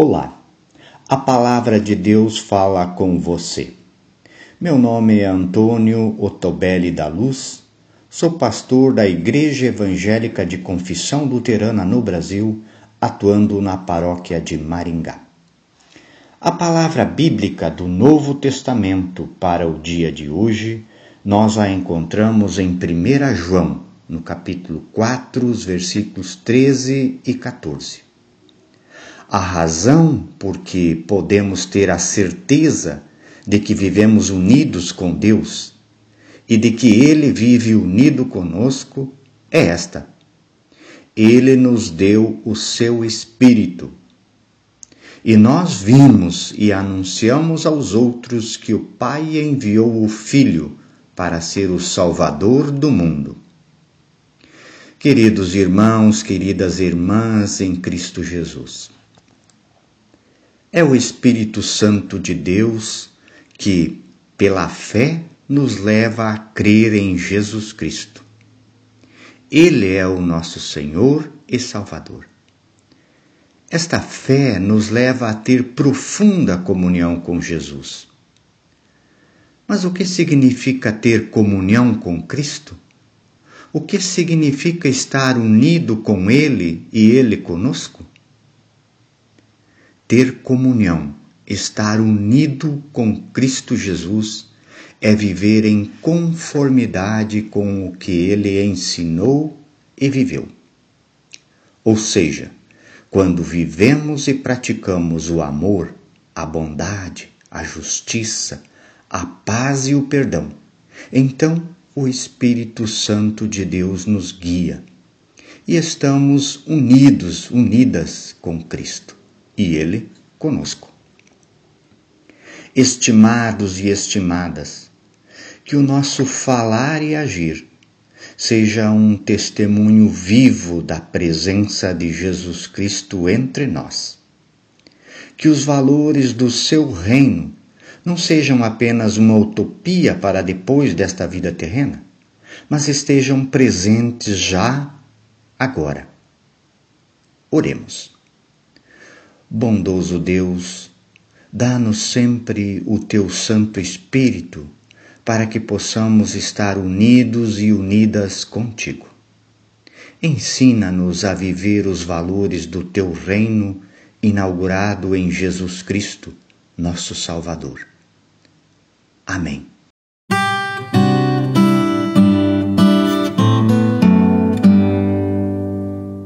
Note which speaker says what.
Speaker 1: Olá, a palavra de Deus fala com você. Meu nome é Antônio Otobelli da Luz, sou pastor da Igreja Evangélica de Confissão Luterana no Brasil, atuando na paróquia de Maringá. A palavra bíblica do Novo Testamento para o dia de hoje nós a encontramos em 1 João, no capítulo 4, os versículos 13 e 14. A razão por que podemos ter a certeza de que vivemos unidos com Deus e de que Ele vive unido conosco é esta. Ele nos deu o seu Espírito. E nós vimos e anunciamos aos outros que o Pai enviou o Filho para ser o Salvador do mundo. Queridos irmãos, queridas irmãs em Cristo Jesus, é o Espírito Santo de Deus que, pela fé, nos leva a crer em Jesus Cristo. Ele é o nosso Senhor e Salvador. Esta fé nos leva a ter profunda comunhão com Jesus. Mas o que significa ter comunhão com Cristo? O que significa estar unido com Ele e Ele conosco? Ter comunhão, estar unido com Cristo Jesus, é viver em conformidade com o que ele ensinou e viveu. Ou seja, quando vivemos e praticamos o amor, a bondade, a justiça, a paz e o perdão, então o Espírito Santo de Deus nos guia e estamos unidos, unidas com Cristo e Ele conosco. Estimados e estimadas, que o nosso falar e agir seja um testemunho vivo da presença de Jesus Cristo entre nós. Que os valores do seu reino não sejam apenas uma utopia para depois desta vida terrena, mas estejam presentes já agora. Oremos. Bondoso Deus, dá-nos sempre o teu Santo Espírito para que possamos estar unidos e unidas contigo. Ensina-nos a viver os valores do teu reino inaugurado em Jesus Cristo, nosso Salvador. Amém.